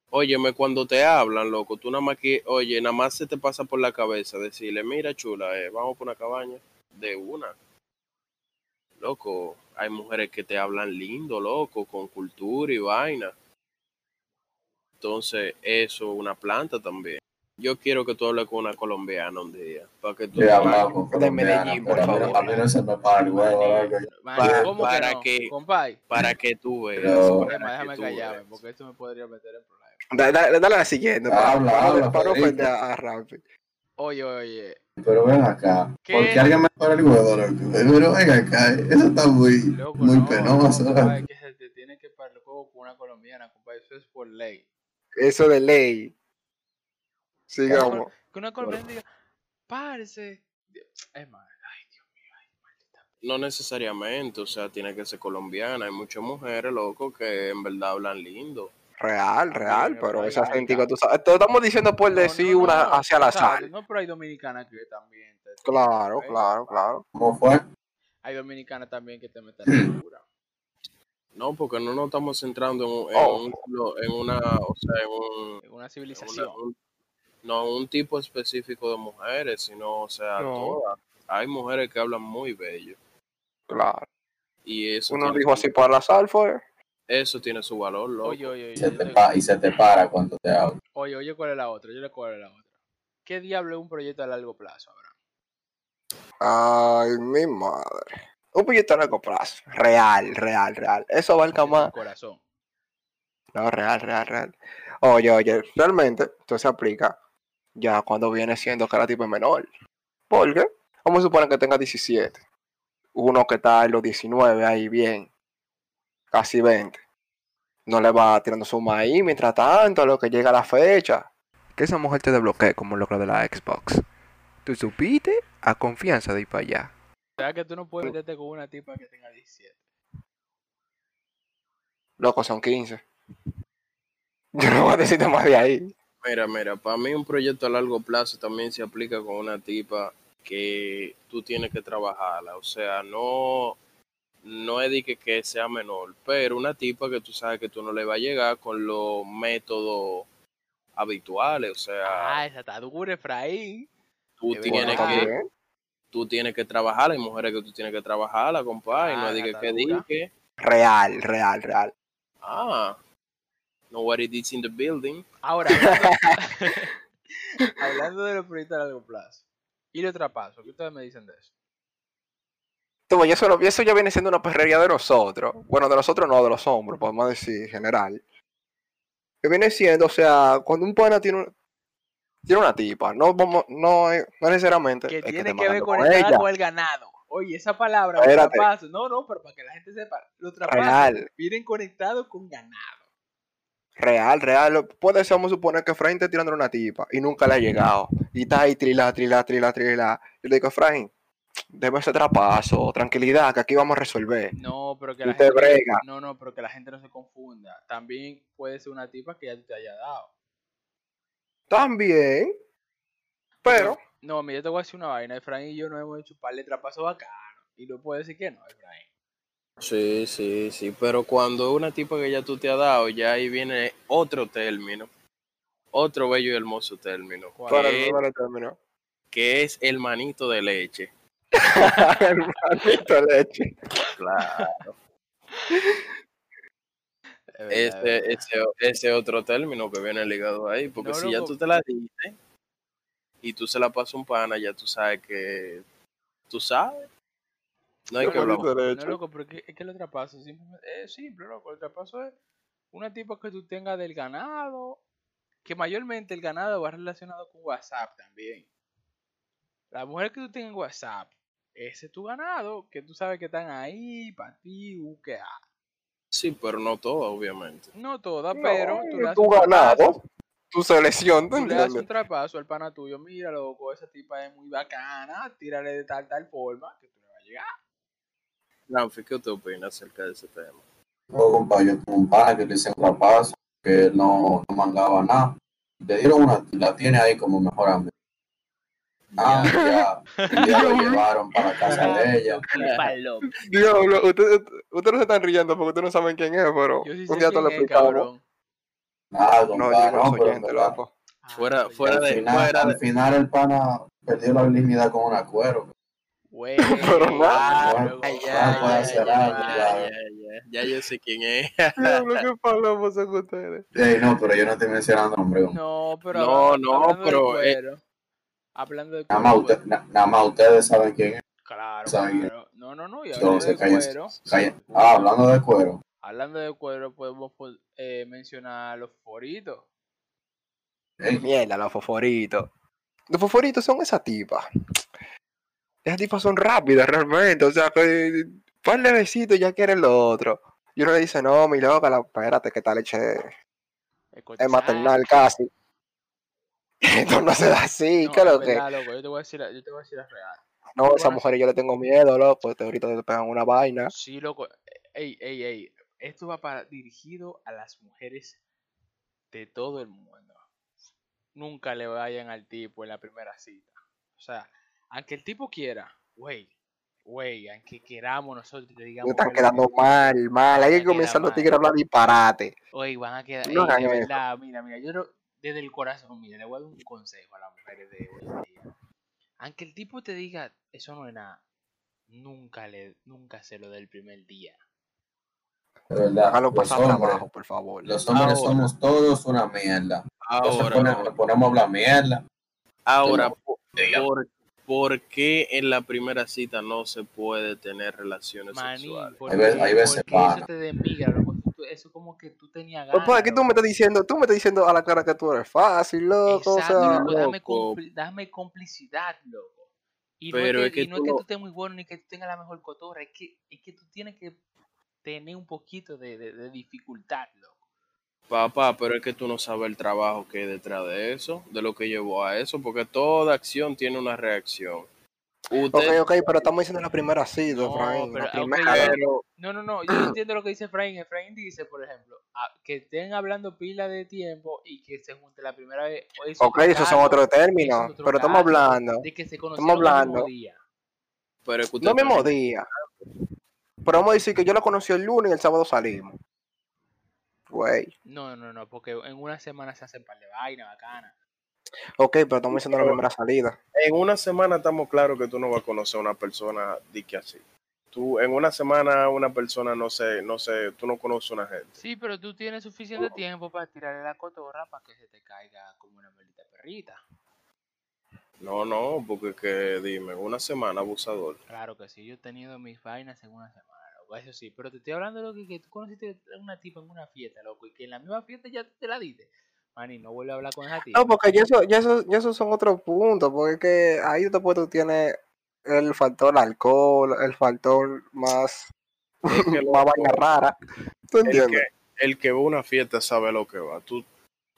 [SPEAKER 4] Óyeme, cuando te hablan, loco, tú nada más que, oye, nada más se te pasa por la cabeza decirle, mira, chula, eh, vamos por una cabaña de una. Loco, hay mujeres que te hablan lindo, loco, con cultura y vaina. Entonces, eso es una planta también. Yo quiero que tú hables con una colombiana un día, para que tú
[SPEAKER 3] con
[SPEAKER 2] De Medellín, por favor.
[SPEAKER 3] a mí no se me para el huevo, loco.
[SPEAKER 1] Man,
[SPEAKER 4] Para-
[SPEAKER 1] ¿Cómo
[SPEAKER 4] para
[SPEAKER 1] que no?
[SPEAKER 4] que-
[SPEAKER 1] Compay,
[SPEAKER 4] para que tú veas.
[SPEAKER 3] Pero-
[SPEAKER 4] para
[SPEAKER 1] déjame, callarme, porque esto me podría meter en problemas.
[SPEAKER 2] Dale, dale, dale a la siguiente. para,
[SPEAKER 3] Habla,
[SPEAKER 2] para-
[SPEAKER 3] habla,
[SPEAKER 2] para no
[SPEAKER 3] Federico.
[SPEAKER 2] ofender a, a Rampi.
[SPEAKER 1] Oye, oye,
[SPEAKER 3] Pero ven acá,
[SPEAKER 1] ¿Qué?
[SPEAKER 3] porque alguien me para el huevo, loco. Pero ven acá, eso está muy,
[SPEAKER 1] loco,
[SPEAKER 3] muy
[SPEAKER 1] no,
[SPEAKER 3] penoso.
[SPEAKER 1] no, que se te tiene que parar el juego con una colombiana, eso es por ley.
[SPEAKER 2] Eso de ley. Sigamos.
[SPEAKER 1] Que una colombiana diga, párese. Es más, ay, Dios mío, ay, maldita.
[SPEAKER 4] No necesariamente, o sea, tiene que ser colombiana. Hay muchas mujeres, loco, que en verdad hablan lindo.
[SPEAKER 2] Real, real, pero
[SPEAKER 1] pero
[SPEAKER 2] ese acentico, tú sabes. Te lo estamos diciendo por
[SPEAKER 1] No,
[SPEAKER 2] decir
[SPEAKER 1] no,
[SPEAKER 2] una
[SPEAKER 1] no,
[SPEAKER 2] hacia la sal.
[SPEAKER 1] No, pero hay dominicanas que también. te- te-
[SPEAKER 2] Claro,
[SPEAKER 1] ¿eh?
[SPEAKER 2] claro, claro.
[SPEAKER 3] ¿Cómo fue?
[SPEAKER 1] Hay dominicanas también que te meten la locura.
[SPEAKER 4] No, porque no nos estamos centrando en, un- en
[SPEAKER 2] Oh.
[SPEAKER 4] un en una, o sea, en un,
[SPEAKER 1] En una
[SPEAKER 4] en
[SPEAKER 1] civilización.
[SPEAKER 4] una- un- no un tipo específico de mujeres, sino, o sea,
[SPEAKER 2] No.
[SPEAKER 4] todas. Hay mujeres que hablan muy bello.
[SPEAKER 2] Claro.
[SPEAKER 4] Y eso,
[SPEAKER 2] Uno dijo así para la sal, fue.
[SPEAKER 4] Eso tiene su valor, loco.
[SPEAKER 1] Oye, oye,
[SPEAKER 3] Y
[SPEAKER 1] oye,
[SPEAKER 3] se te,
[SPEAKER 1] te-
[SPEAKER 3] pa- y se te para cuando te hablo.
[SPEAKER 1] oye, oye, ¿cuál es la otra? Yo le cuál es la otra. ¿Qué diablo es un proyecto a largo plazo, Abraham?
[SPEAKER 2] Ay, mi madre. Un proyecto a largo plazo. Real, real, real. Eso abarca más.
[SPEAKER 1] corazón.
[SPEAKER 2] No, real, real, real. Oye, oye, realmente esto se aplica ya cuando viene siendo que la tipo es menor. Porque, vamos a suponer que tenga 17. Uno que está en los 19 ahí bien, casi 20. No le va tirando su maíz mientras tanto, a lo que llega la fecha. Que esa mujer te desbloquee como el logro de la Xbox. ¿Tú supiste? A confianza de ir para allá.
[SPEAKER 1] O sea que tú no puedes meterte con una tipa que tenga 17.
[SPEAKER 2] Loco, son 15. Yo no voy a decirte más de ahí.
[SPEAKER 4] Mira, mira, para mí un proyecto a largo plazo también se aplica con una tipa que tú tienes que trabajarla. O sea, no, no es de que, que sea menor, pero una tipa que tú sabes que tú no le va a llegar con los métodos habituales. O sea,
[SPEAKER 1] Ah, esa está dura, Efraín.
[SPEAKER 4] tú
[SPEAKER 1] qué
[SPEAKER 4] tienes
[SPEAKER 1] bueno.
[SPEAKER 4] que tú tienes que trabajarla, hay mujeres que tú tienes que trabajarla, compadre, y no
[SPEAKER 1] Ah,
[SPEAKER 4] digas
[SPEAKER 1] está
[SPEAKER 4] que
[SPEAKER 1] dura.
[SPEAKER 4] dije,
[SPEAKER 2] Real, real, real.
[SPEAKER 4] ah, nobody did in the building.
[SPEAKER 1] Ahora, hablando, de los proyectos a largo plazo y el trapaso, ¿qué ustedes me dicen de eso?
[SPEAKER 2] Tú, y eso, eso ya viene siendo una perrería de nosotros. Bueno, de nosotros no, de los hombres, podemos decir, general. Que viene siendo, o sea, cuando un pana tiene, un- tiene una tipa, no, no, no necesariamente.
[SPEAKER 1] Que tiene que ver con,
[SPEAKER 2] con
[SPEAKER 1] el ganado. Oye, esa palabra, trapasos. No, no, pero para que la gente sepa, los trapasos
[SPEAKER 2] Real.
[SPEAKER 1] vienen conectados con ganado.
[SPEAKER 2] Real, real. Puede ser, vamos a suponer que Efraín está tirando una tipa y nunca le ha llegado. Y está ahí trila, trila, trila, trila. Yo le digo, Efraín, debe ser trapazo, tranquilidad, que aquí vamos a resolver.
[SPEAKER 1] No, pero que la
[SPEAKER 2] te
[SPEAKER 1] gente
[SPEAKER 2] brega.
[SPEAKER 1] no, no, pero que la gente no se confunda. También puede ser una tipa que ya te haya dado.
[SPEAKER 2] También, pero,
[SPEAKER 1] No, mira, te voy a decir una vaina. Efraín y yo nos hemos hecho un par de trapazos bacanos. Y no puedo decir que no, Efraín.
[SPEAKER 4] Sí, sí, sí, pero cuando una tipa que ya tú te has dado, ya ahí viene otro término, otro bello y hermoso término,
[SPEAKER 1] ¿Cuál?
[SPEAKER 2] para
[SPEAKER 4] que,
[SPEAKER 2] el término.
[SPEAKER 4] que es el manito de leche.
[SPEAKER 2] Hermanito leche.
[SPEAKER 4] Claro.
[SPEAKER 1] Es verdad, es
[SPEAKER 4] Ese, ese, ese otro término que viene ligado ahí, porque
[SPEAKER 1] No,
[SPEAKER 4] si ya tú te la dices y tú se la pasas un pana, ya tú sabes que tú sabes. No hay que hablar.
[SPEAKER 1] No, loco, pero es que, el trapaso simplemente es simple, loco. El trapaso es una tipo que tú tengas del ganado, que mayormente el ganado va relacionado con WhatsApp también. La mujer que tú tengas en WhatsApp, ese es tu ganado, que tú sabes que están ahí para ti, UQA.
[SPEAKER 4] Sí, pero no todo, obviamente.
[SPEAKER 1] No todas,
[SPEAKER 2] No,
[SPEAKER 1] pero tú le
[SPEAKER 2] tu ganado, tu selección, ¿tú
[SPEAKER 1] le das un trapaso al pana tuyo, mira loco, esa tipa es muy bacana, tírale de tal tal forma que tú le vas a llegar.
[SPEAKER 4] Ramfi, ¿qué usted opina acerca de ese tema?
[SPEAKER 3] Yo, compa, yo tengo un pana que le hice un trapazo, que no, no mangaba nada. Le dieron una, la tiene ahí como mejor amigo. Ah, ya, día lo llevaron para la casa de ella.
[SPEAKER 2] Diablo, ustedes ustedes no se están riendo porque ustedes no saben quién es, pero
[SPEAKER 1] Yo sí
[SPEAKER 2] un
[SPEAKER 1] sé
[SPEAKER 2] día te
[SPEAKER 1] quién
[SPEAKER 2] lo
[SPEAKER 1] es,
[SPEAKER 2] explicamos.
[SPEAKER 1] cabrón.
[SPEAKER 3] Nada,
[SPEAKER 2] No, digo
[SPEAKER 3] no, pero
[SPEAKER 2] loco.
[SPEAKER 4] Fuera-
[SPEAKER 1] Ah,
[SPEAKER 4] fuera
[SPEAKER 3] al
[SPEAKER 4] de-
[SPEAKER 3] final,
[SPEAKER 4] fuera de-
[SPEAKER 3] al final el pana perdió la virginidad con una cuero.
[SPEAKER 1] Güey,
[SPEAKER 2] Pero no.
[SPEAKER 4] Ay,
[SPEAKER 3] Ya,
[SPEAKER 4] ya,
[SPEAKER 3] puede
[SPEAKER 4] ya, ya,
[SPEAKER 3] algo,
[SPEAKER 4] ya,
[SPEAKER 3] ya.
[SPEAKER 4] ya, ya, ya yo sé quién es.
[SPEAKER 2] Diablo, qué palomos son ustedes.
[SPEAKER 3] No, pero yo no estoy mencionando nombre.
[SPEAKER 1] No, pero
[SPEAKER 4] No, no,
[SPEAKER 1] hablando de
[SPEAKER 4] eh,
[SPEAKER 1] cuero,
[SPEAKER 3] Nada más, usted- na- nada más ustedes saben quién es.
[SPEAKER 1] claro,
[SPEAKER 3] saben.
[SPEAKER 1] No, no, no, y hablando
[SPEAKER 3] Entonces,
[SPEAKER 1] de
[SPEAKER 3] cállense.
[SPEAKER 1] cuero,
[SPEAKER 3] Calla- Ah, hablando de cuero.
[SPEAKER 1] hablando de cuero, podemos pues, eh, mencionar los foritos.
[SPEAKER 3] Ey,
[SPEAKER 2] Mierda, los fosforitos. Los fosforitos son esas tipas. Esas tipas son rápidas realmente. O sea, que par de besitos y ya quieren lo otro. Y uno le dice, no, mi loca, la, espérate, que esta leche es maternal casi. Esto no se da así,
[SPEAKER 1] No,
[SPEAKER 2] ¿qué es
[SPEAKER 1] es
[SPEAKER 2] lo que?
[SPEAKER 1] verdad, loco, yo te voy a decir, yo te voy a decir la real.
[SPEAKER 2] No,
[SPEAKER 1] Bueno,
[SPEAKER 2] esa mujer yo le tengo miedo, loco. Te ahorita te pegan una vaina.
[SPEAKER 1] Sí, loco. Ey, ey, ey. Esto va para dirigido a las mujeres de todo el mundo. Nunca le vayan al tipo en la primera cita. O sea, aunque el tipo quiera, güey, güey, aunque queramos nosotros te
[SPEAKER 2] Me
[SPEAKER 1] digamos
[SPEAKER 2] están quedando
[SPEAKER 1] que-
[SPEAKER 2] mal, mal. Hay que comenzar
[SPEAKER 1] quedar
[SPEAKER 2] los tigres a hablar disparate.
[SPEAKER 1] Oye, van a quedar.
[SPEAKER 2] No
[SPEAKER 1] ey, de verdad, mira, mira, yo no- desde el corazón, mira, le voy a dar un consejo a las mujeres de hoy en día. Aunque el tipo te diga, eso no es nada, nunca le, nunca se lo dé el primer día.
[SPEAKER 3] de verdad.
[SPEAKER 2] Hágalo
[SPEAKER 3] Los
[SPEAKER 2] pasar
[SPEAKER 3] hombres,
[SPEAKER 2] trabajo, por favor.
[SPEAKER 3] los hombres
[SPEAKER 4] Ahora.
[SPEAKER 3] somos todos una mierda.
[SPEAKER 4] Ahora,
[SPEAKER 3] ponemos, nos ponemos a hablar mierda.
[SPEAKER 4] ahora. ¿por, por qué en la primera cita no se puede tener relaciones
[SPEAKER 1] Maní,
[SPEAKER 4] sexuales?
[SPEAKER 1] porque,
[SPEAKER 3] veces- hay veces
[SPEAKER 1] porque eso te demigra, loco. Tú- Eso como que tú tenías ganas.
[SPEAKER 2] Papá, ¿qué tú me estás diciendo? Tú me estás diciendo a la cara que tú eres fácil, loco. O
[SPEAKER 1] Exacto,
[SPEAKER 2] sea,
[SPEAKER 1] loco, dame, dame complicidad, loco. Y
[SPEAKER 4] Pero
[SPEAKER 1] no
[SPEAKER 4] es
[SPEAKER 1] es que,
[SPEAKER 4] que
[SPEAKER 1] y no
[SPEAKER 4] tú
[SPEAKER 1] es que
[SPEAKER 4] no-
[SPEAKER 1] tú estés muy bueno ni que tú tengas la mejor cotorra, es que, es que tú tienes que tener un poquito de, de- de dificultad, loco.
[SPEAKER 4] Papá, pero es que tú no sabes el trabajo que hay detrás de eso, de lo que llevó a eso, porque toda acción tiene una reacción. Usted,
[SPEAKER 2] Ok, ok, pero estamos diciendo la primera cita,
[SPEAKER 1] No,
[SPEAKER 2] Efraín.
[SPEAKER 1] pero,
[SPEAKER 2] La
[SPEAKER 4] pero
[SPEAKER 1] No, no, no, yo entiendo lo que dice Efraín. Efraín dice, por ejemplo, ah, que estén hablando pila de tiempo y que se junte la primera vez. eso
[SPEAKER 2] Ok,
[SPEAKER 1] es
[SPEAKER 2] esos son otros términos.
[SPEAKER 1] es otro
[SPEAKER 2] Pero estamos hablando.
[SPEAKER 1] De que se el
[SPEAKER 2] hablando.
[SPEAKER 1] mismo día.
[SPEAKER 4] pero es que usted
[SPEAKER 2] No mismo día. Pero vamos a decir que yo la conocí el lunes y el sábado salimos. Güey.
[SPEAKER 1] No, no, no, porque en una semana se hacen par de vainas bacanas.
[SPEAKER 2] Ok, pero estamos diciendo la primera salida.
[SPEAKER 4] En una semana estamos claros que tú no vas a conocer a una persona de que así. Tú, en una semana una persona no sé, no sé, tú no conoces a una gente.
[SPEAKER 1] Sí, pero tú tienes suficiente tiempo para tirarle la cotorra para que se te caiga como una maldita perrita.
[SPEAKER 4] No, no, porque que dime, una semana abusador.
[SPEAKER 1] Claro que sí, yo he tenido mis vainas en una semana, loco, eso sí, pero te estoy hablando de lo que, que tú conociste a una tipa en una fiesta, loco, y que en la misma fiesta ya te la diste. Mani, no vuelve a hablar con esa tipa.
[SPEAKER 2] No, porque ya eso, ya eso, ya eso son otros puntos. Porque es que ahí después tú tienes el factor alcohol, el factor más,
[SPEAKER 4] Es que,
[SPEAKER 2] más vaina rara. ¿Tú
[SPEAKER 4] el
[SPEAKER 2] entiendes?
[SPEAKER 4] que, el que va a una fiesta sabe lo que va. Tú,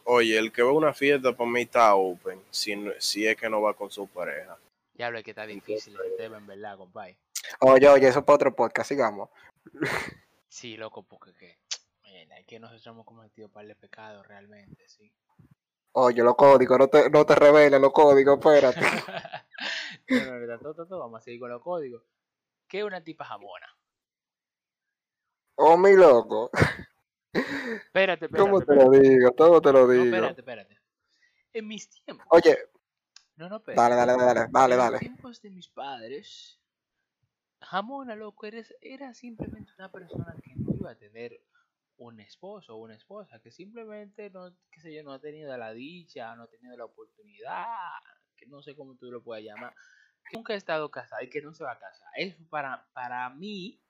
[SPEAKER 4] oye, el que va a una fiesta para mí está open, si, es que no va con su pareja.
[SPEAKER 1] Diablo, es que está difícil el tema, en verdad, compadre.
[SPEAKER 2] Oye, oye, eso es para otro podcast, sigamos.
[SPEAKER 1] Sí, loco, porque que, mira, es que nosotros hemos cometido par de pecados realmente, sí.
[SPEAKER 2] Oye, los códigos, no te, no te reveles los códigos, espérate.
[SPEAKER 1] no, no, no, todo, todo, todo, vamos a seguir con los códigos. ¿Qué es una tipa jamona?
[SPEAKER 2] Oh, mi loco.
[SPEAKER 1] Espérate, espérate.
[SPEAKER 2] ¿Cómo te
[SPEAKER 1] espérate.
[SPEAKER 2] lo digo? ¿Cómo te lo
[SPEAKER 1] No,
[SPEAKER 2] digo?
[SPEAKER 1] espérate, espérate. En mis tiempos.
[SPEAKER 2] Oye,
[SPEAKER 1] No, no, espérate.
[SPEAKER 2] dale, dale, dale, dale,
[SPEAKER 1] en
[SPEAKER 2] dale.
[SPEAKER 1] los tiempos de mis padres, Jamona, loco, eres, era simplemente una persona que no iba a tener un esposo o una esposa, que simplemente no, qué sé yo, no ha tenido la dicha, no ha tenido la oportunidad, que no sé cómo tú lo puedas llamar, nunca ha estado casada y que no se va a casar. Es para, para mí,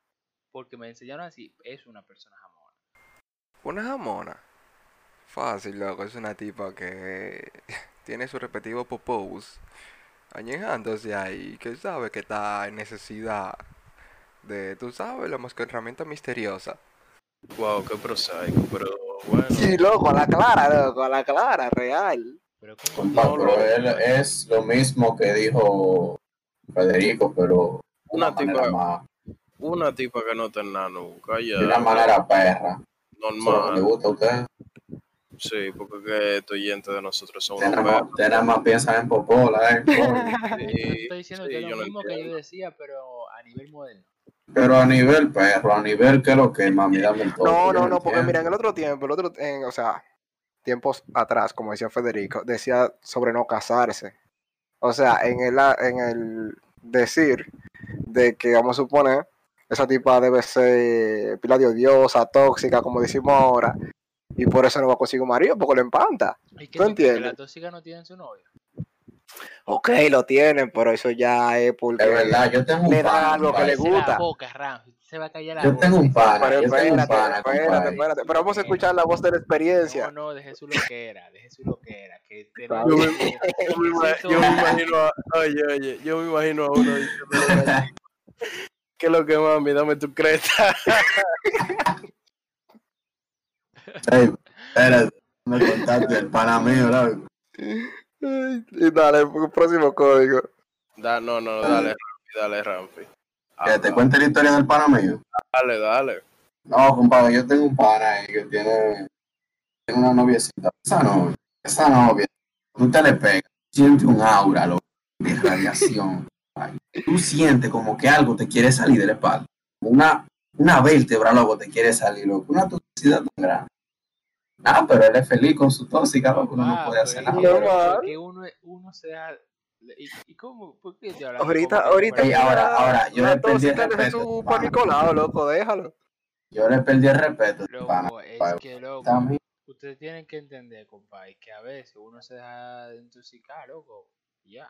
[SPEAKER 1] porque me enseñaron así, es una persona jamona.
[SPEAKER 2] Una jamona. Fácil, loco. Es una tipa que tiene su respectivo popos añejándose ahí, que sabe que está en necesidad de, tú sabes, la herramienta misteriosa.
[SPEAKER 4] Wow, qué prosaico, pero bueno.
[SPEAKER 2] Sí, loco, a la clara, loco, a la clara, real.
[SPEAKER 1] Pero como
[SPEAKER 3] Compa,
[SPEAKER 4] No,
[SPEAKER 3] pero
[SPEAKER 4] no.
[SPEAKER 3] él es lo mismo que dijo Federico, pero
[SPEAKER 4] Una tipa-
[SPEAKER 3] más,
[SPEAKER 4] Una tipa que no está en nada nunca, ya.
[SPEAKER 3] de una manera perra. Que le
[SPEAKER 4] normal.
[SPEAKER 3] gusta a usted.
[SPEAKER 4] Sí, porque que estos oyentes de nosotros son unos
[SPEAKER 3] nada más-
[SPEAKER 4] perros.
[SPEAKER 3] usted nada más piensa en popola, ¿eh?
[SPEAKER 1] yo te
[SPEAKER 4] Sí,
[SPEAKER 1] estoy diciendo
[SPEAKER 4] sí,
[SPEAKER 1] que es lo
[SPEAKER 4] no
[SPEAKER 1] mismo que yo decía, pero a nivel moderno.
[SPEAKER 3] Pero a nivel perro, a nivel que lo que mami, dame el toque,
[SPEAKER 2] No, no, no, porque mira, en el otro tiempo, el otro, en, o sea, tiempos atrás, como decía Federico, decía sobre no casarse. O sea, en el, a- en el decir de que, vamos a suponer, esa tipa debe ser pila de odiosa, tóxica, como decimos ahora, y por eso no va a conseguir un marido, porque lo empanta.
[SPEAKER 1] ¿Y que
[SPEAKER 2] ¿Tú
[SPEAKER 1] que
[SPEAKER 2] entiendes?
[SPEAKER 1] las tóxicas no tienen su novio?
[SPEAKER 2] Ok, lo tienen, pero eso ya es porque...
[SPEAKER 3] Es verdad, yo tengo un
[SPEAKER 2] le da algo que le gusta.
[SPEAKER 1] Se va a callar la
[SPEAKER 3] Yo
[SPEAKER 1] boca.
[SPEAKER 3] tengo un pana,
[SPEAKER 2] Pero
[SPEAKER 3] yo tengo un
[SPEAKER 2] espérate,
[SPEAKER 3] pana,
[SPEAKER 2] espérate. Pero vamos a escuchar la voz de la experiencia.
[SPEAKER 1] No, no, deje su loquera, deje su loquera. Que tenemos-
[SPEAKER 4] Yo me, imagino a, oye, oye, yo me imagino a uno ¿Qué es lo que mami? Dame tu creta.
[SPEAKER 3] Ey, espérate, me contaste el pana mío, loco.
[SPEAKER 2] Y dale, próximo código.
[SPEAKER 4] Da, no, no, dale, Rampi, dale, Rampi.
[SPEAKER 3] Que te cuente la historia del pana mío.
[SPEAKER 4] Dale, dale.
[SPEAKER 3] No, compadre, yo tengo un pana ahí que tiene, tiene una noviecita. Esa novia, esa novia, tú te le pegas, sientes un aura, loco, de radiación. Ay, Tú sientes como que algo te quiere salir de la espalda. Una, una vértebra, loco, te quiere salir, loco. Una toxicidad tan grande. Ah, pero él es feliz con su tóxica, loco, uno no
[SPEAKER 1] Ah,
[SPEAKER 3] puede hacer nada.
[SPEAKER 1] que- porque uno, uno se da... ¿Y, y cómo? ¿Por qué te hablas
[SPEAKER 2] Ahorita, ahorita.
[SPEAKER 1] Fuera-
[SPEAKER 3] ahora- ahora, yo
[SPEAKER 2] la
[SPEAKER 3] le perdí el respeto,
[SPEAKER 2] su
[SPEAKER 3] pana.
[SPEAKER 2] pan Nicolau, loco, déjalo.
[SPEAKER 3] Yo le perdí el respeto.
[SPEAKER 1] Loco, es que, loco,
[SPEAKER 3] También,
[SPEAKER 1] ustedes tienen que entender, compadre, que a veces uno se deja de intoxicar, loco, y ya.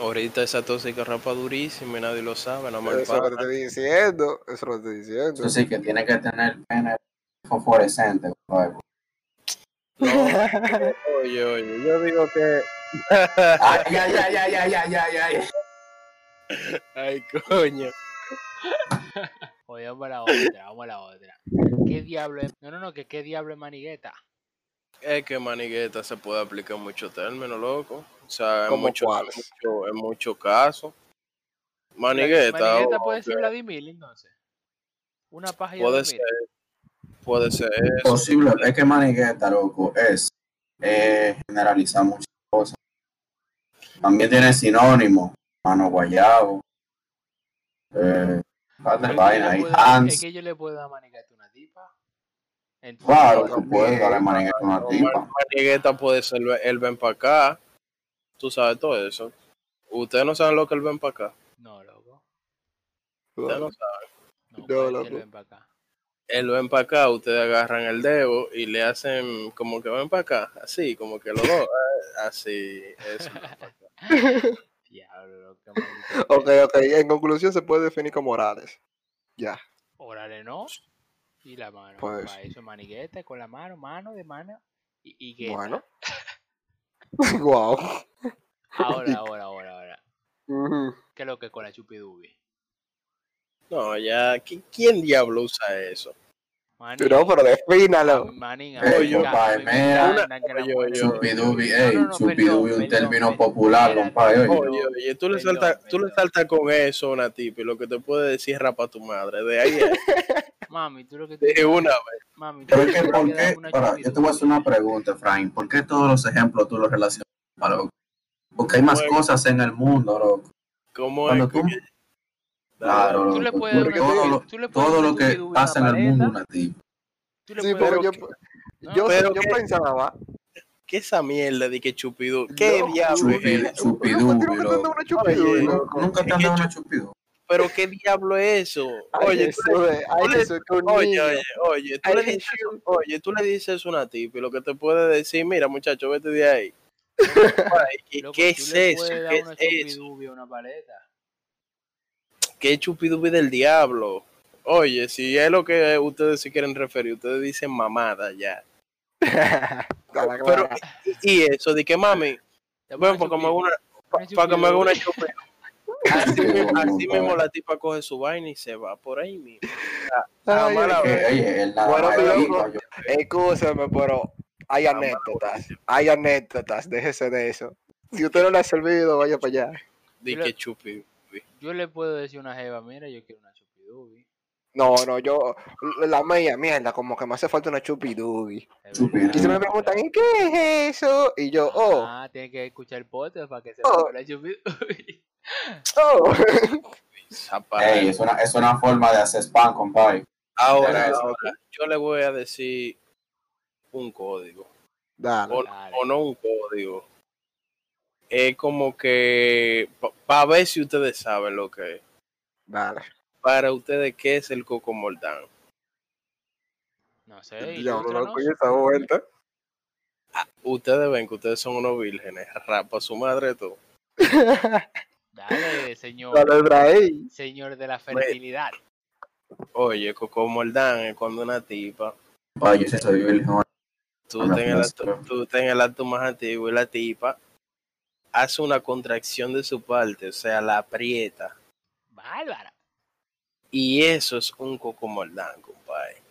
[SPEAKER 4] Ahorita esa tóxica rapa durísima y nadie lo sabe, más el
[SPEAKER 2] Eso es lo que te estoy diciendo. Eso es lo que te estoy diciendo.
[SPEAKER 3] Eso sí que tiene que tener pene fosforescente.
[SPEAKER 4] No, oye, oye, yo digo que.
[SPEAKER 3] Ay, ay, ay, ay, ay, ay, ay, ay.
[SPEAKER 4] Ay, coño.
[SPEAKER 1] Oye, vamos a la otra, vamos a la otra. ¿Qué diablo es? No, no, no, que qué diablo es manigueta.
[SPEAKER 4] Es que manigueta se puede aplicar en muchos términos, loco. O sea, en
[SPEAKER 2] ¿Cómo
[SPEAKER 4] muchos mucho, en muchos casos. Manigueta,
[SPEAKER 1] Manigueta puede ser Vladimir, entonces. Una paja y
[SPEAKER 4] puede
[SPEAKER 1] a
[SPEAKER 4] ser. Puede ser eso.
[SPEAKER 3] Posible, es que manigueta, loco, es eh, generalizar muchas cosas. También tiene sinónimo, mano guayabo, eh, vaina
[SPEAKER 1] yo le
[SPEAKER 3] ahí,
[SPEAKER 1] puedo-
[SPEAKER 3] hands.
[SPEAKER 1] Es que yo le puedo dar manigueta a una tipa. Entonces,
[SPEAKER 3] Claro,
[SPEAKER 2] Yo
[SPEAKER 3] tú puedes darle
[SPEAKER 2] también.
[SPEAKER 3] manigueta a una
[SPEAKER 4] No,
[SPEAKER 3] tipa.
[SPEAKER 4] man- manigueta puede ser el, ven para acá. Tú sabes todo eso. Ustedes no saben lo que el ven para acá.
[SPEAKER 1] No, loco.
[SPEAKER 4] Ustedes no saben.
[SPEAKER 1] No, puede
[SPEAKER 2] loco.
[SPEAKER 1] ven para acá.
[SPEAKER 4] El ven para acá, ustedes agarran el dedo y le hacen como que ven para acá. Así, como que los dos. eh, Así, eso.
[SPEAKER 1] Diablo, loco, qué maldito
[SPEAKER 2] Ok, ok. En conclusión se puede definir como orales. Ya.
[SPEAKER 1] Órale, ¿no? Y la mano.
[SPEAKER 2] Pues.
[SPEAKER 1] Para eso, manigueta con la mano, mano de mano. Y, y gueta.
[SPEAKER 2] Bueno. wow.
[SPEAKER 1] Ahora, ahora, ahora, ahora.
[SPEAKER 2] Ujú.
[SPEAKER 1] ¿Qué es lo que es con la chupidubi?
[SPEAKER 4] No, ya. ¿qui- ¿Quién diablo usa eso?
[SPEAKER 2] No, pero defínalo.
[SPEAKER 3] compadre,
[SPEAKER 1] encanta- me
[SPEAKER 3] mira. Chupidubi, ey,
[SPEAKER 1] no, no,
[SPEAKER 3] chupidubi,
[SPEAKER 1] perdón,
[SPEAKER 3] un término popular, compadre. Oye,
[SPEAKER 4] Oye, tú le saltas, tú le saltas con eso a una tipa y lo que te puede decir es rapa tu madre. De ahí es,
[SPEAKER 1] Mami, tú lo que
[SPEAKER 4] de
[SPEAKER 1] tienes-
[SPEAKER 4] una vez.
[SPEAKER 1] Mami, tú
[SPEAKER 3] Pero
[SPEAKER 1] que
[SPEAKER 3] ¿por qué? yo te voy a hacer una pregunta, Frank. ¿Por qué todos los ejemplos tú los relacionas con loco? Porque hay más cosas en el mundo, loco.
[SPEAKER 4] ¿Cómo es
[SPEAKER 3] Claro,
[SPEAKER 1] Tú le puedes dar
[SPEAKER 3] Porque todo lo,
[SPEAKER 1] tú le puedes
[SPEAKER 3] todo lo que pasa en el mundo, una tipa.
[SPEAKER 2] Sí, pero yo,
[SPEAKER 1] No,
[SPEAKER 2] yo,
[SPEAKER 4] pero
[SPEAKER 2] yo
[SPEAKER 4] que-
[SPEAKER 2] pensaba.
[SPEAKER 4] ¿Qué esa mierda de que chupido? ¿Qué
[SPEAKER 2] No,
[SPEAKER 4] diablo es eso?
[SPEAKER 3] chupidubi,
[SPEAKER 2] Nunca te han dado una chupidubi,
[SPEAKER 4] Oye,
[SPEAKER 2] loco.
[SPEAKER 3] Nunca te
[SPEAKER 4] Es
[SPEAKER 3] han
[SPEAKER 4] que
[SPEAKER 3] dado
[SPEAKER 4] chu-
[SPEAKER 3] una chupido.
[SPEAKER 4] ¿Pero qué diablo es eso? Oye, oye, oye, oye, tú le dices, oye, tú le dices eso a una tipa y lo que te puede decir, mira muchacho, vete de ahí. ¿Qué, es eso? ¿Qué es eso?
[SPEAKER 1] una paleta.
[SPEAKER 4] ¿Qué chupidubi del diablo? Oye, si es lo que ustedes se quieren referir, ustedes dicen mamada ya. Pero, y, eso, de que mami,
[SPEAKER 1] Te
[SPEAKER 4] bueno, para que me haga una, para que me haga una
[SPEAKER 1] chupidubi.
[SPEAKER 4] Así, mismo- así mismo la tipa coge su vaina y se va por ahí mismo.
[SPEAKER 2] Ay,
[SPEAKER 3] oye, nada
[SPEAKER 2] Bueno,
[SPEAKER 3] más
[SPEAKER 2] pero, hay
[SPEAKER 4] Ah,
[SPEAKER 2] anécdotas. Hay anécdotas, déjese de eso. Si usted no le ha servido, vaya para allá.
[SPEAKER 1] Yo
[SPEAKER 4] que chupi.
[SPEAKER 1] Yo le puedo decir a una jeva, mira, yo quiero una chupidubi.
[SPEAKER 2] No, no, yo, la mía, mierda, como que me hace falta una chupidubi. Y se me preguntan, ¿y qué es eso? Y yo, oh,
[SPEAKER 1] Ah, tiene que escuchar el podcast para que se
[SPEAKER 2] Oh.
[SPEAKER 1] la chupidubi.
[SPEAKER 2] oh.
[SPEAKER 3] Ey, es una, es una forma de hacer spam, compadre.
[SPEAKER 4] Ahora, ahora, yo le voy a decir un código.
[SPEAKER 2] Dale.
[SPEAKER 4] O,
[SPEAKER 1] Dale.
[SPEAKER 4] o no un código. Es como que, para ver si ustedes saben lo que es.
[SPEAKER 2] Dale.
[SPEAKER 4] Para ustedes, ¿qué es el coco moldán?
[SPEAKER 1] No sé,
[SPEAKER 2] Diablo,
[SPEAKER 1] ilústranos.
[SPEAKER 2] loco, y esa vuelta.
[SPEAKER 4] Ustedes ven que ustedes son unos vírgenes. Rapa su madre todo.
[SPEAKER 1] Dale, señor.
[SPEAKER 2] Dale.
[SPEAKER 1] Señor de la fertilidad.
[SPEAKER 4] Oye, coco moldán es cuando una tipa
[SPEAKER 3] Compadre, yo soy virgen.
[SPEAKER 4] tú tú estás en el acto más antiguo y la tipa hace una contracción de su parte, o sea, la aprieta.
[SPEAKER 1] Bárbara.
[SPEAKER 4] Y eso es un coco moldán, compadre.